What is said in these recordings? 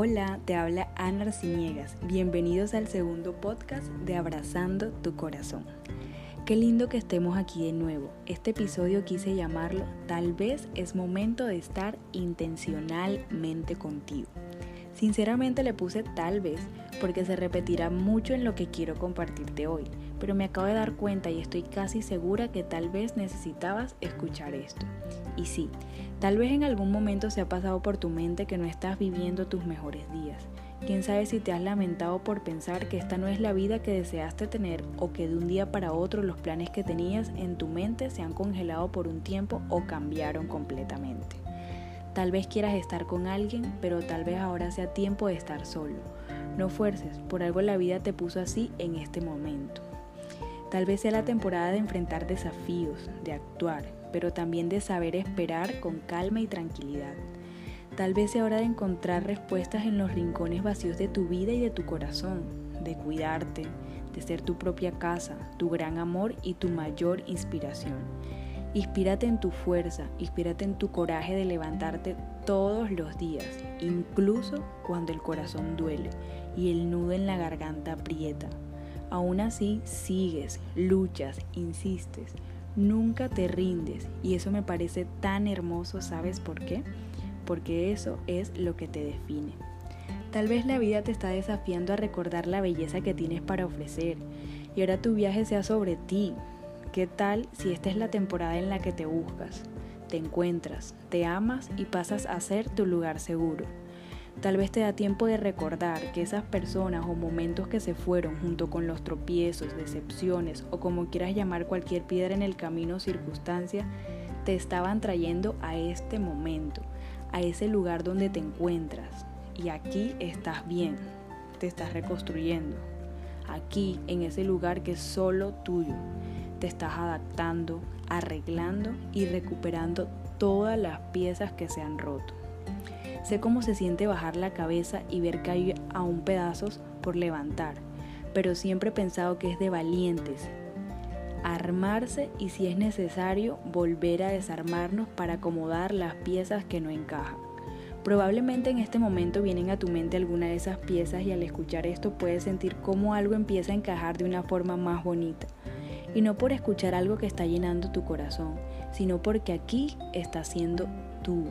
Hola, te habla Ana Arciniegas. Bienvenidos al segundo podcast de Abrazando tu Corazón. Qué lindo que estemos aquí de nuevo. Este episodio quise llamarlo Tal vez es momento de estar intencionalmente contigo. Sinceramente le puse tal vez porque se repetirá mucho en lo que quiero compartirte hoy, pero me acabo de dar cuenta y estoy casi segura que tal vez necesitabas escuchar esto. Y sí, tal vez en algún momento se ha pasado por tu mente que no estás viviendo tus mejores días. Quién sabe si te has lamentado por pensar que esta no es la vida que deseaste tener o que de un día para otro los planes que tenías en tu mente se han congelado por un tiempo o cambiaron completamente. Tal vez quieras estar con alguien, pero tal vez ahora sea tiempo de estar solo. No fuerces, por algo la vida te puso así en este momento. Tal vez sea la temporada de enfrentar desafíos, de actuar, pero también de saber esperar con calma y tranquilidad. Tal vez sea hora de encontrar respuestas en los rincones vacíos de tu vida y de tu corazón, de cuidarte, de ser tu propia casa, tu gran amor y tu mayor inspiración. Inspírate en tu fuerza, inspírate en tu coraje de levantarte todos los días, incluso cuando el corazón duele y el nudo en la garganta aprieta. Aún así, sigues, luchas, insistes, nunca te rindes y eso me parece tan hermoso, ¿sabes por qué? Porque eso es lo que te define. Tal vez la vida te está desafiando a recordar la belleza que tienes para ofrecer y ahora tu viaje sea sobre ti. ¿Qué tal si esta es la temporada en la que te buscas, te encuentras, te amas y pasas a ser tu lugar seguro? Tal vez te da tiempo de recordar que esas personas o momentos que se fueron junto con los tropiezos, decepciones o como quieras llamar cualquier piedra en el camino o circunstancia, te estaban trayendo a este momento, a ese lugar donde te encuentras. Y aquí estás bien, te estás reconstruyendo. Aquí, en ese lugar que es solo tuyo, te estás adaptando, arreglando y recuperando todas las piezas que se han roto. Sé cómo se siente bajar la cabeza y ver que hay aún pedazos por levantar, pero siempre he pensado que es de valientes. Armarse y si es necesario volver a desarmarnos para acomodar las piezas que no encajan. Probablemente en este momento vienen a tu mente alguna de esas piezas y al escuchar esto puedes sentir cómo algo empieza a encajar de una forma más bonita. Y no por escuchar algo que está llenando tu corazón, sino porque aquí está siendo tú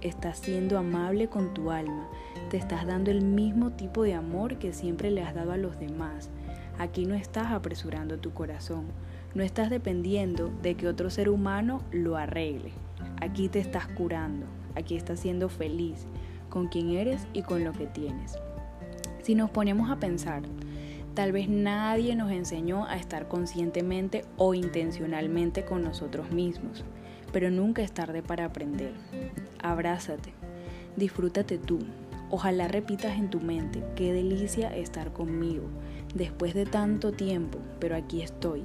estás siendo amable con tu alma, te estás dando el mismo tipo de amor que siempre le has dado a los demás. Aquí no estás apresurando tu corazón, no estás dependiendo de que otro ser humano lo arregle. Aquí te estás curando, aquí estás siendo feliz con quien eres y con lo que tienes. Si nos ponemos a pensar, tal vez nadie nos enseñó a estar conscientemente o intencionalmente con nosotros mismos pero nunca es tarde para aprender. Abrázate, disfrútate tú. Ojalá repitas en tu mente, qué delicia estar conmigo, después de tanto tiempo, pero aquí estoy.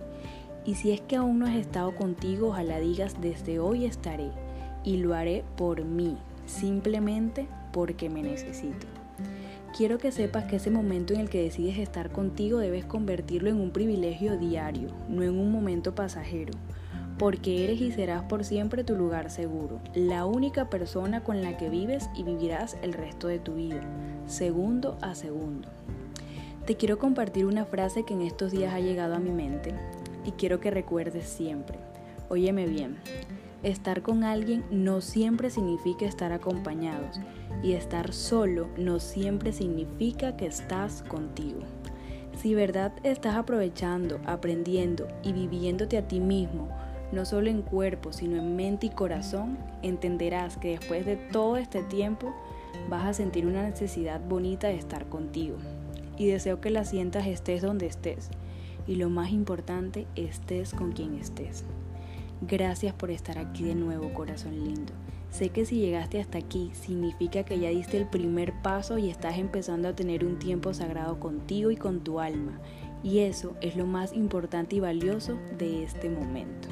Y si es que aún no has estado contigo, ojalá digas, desde hoy estaré, y lo haré por mí, simplemente porque me necesito. Quiero que sepas que ese momento en el que decides estar contigo debes convertirlo en un privilegio diario, no en un momento pasajero porque eres y serás por siempre tu lugar seguro, la única persona con la que vives y vivirás el resto de tu vida, segundo a segundo. Te quiero compartir una frase que en estos días ha llegado a mi mente y quiero que recuerdes siempre. Óyeme bien, estar con alguien no siempre significa estar acompañados y estar solo no siempre significa que estás contigo. Si verdad estás aprovechando, aprendiendo y viviéndote a ti mismo, no solo en cuerpo, sino en mente y corazón, entenderás que después de todo este tiempo vas a sentir una necesidad bonita de estar contigo. Y deseo que la sientas estés donde estés. Y lo más importante, estés con quien estés. Gracias por estar aquí de nuevo, corazón lindo. Sé que si llegaste hasta aquí significa que ya diste el primer paso y estás empezando a tener un tiempo sagrado contigo y con tu alma. Y eso es lo más importante y valioso de este momento.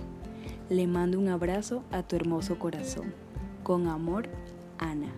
Le mando un abrazo a tu hermoso corazón. Con amor, Ana.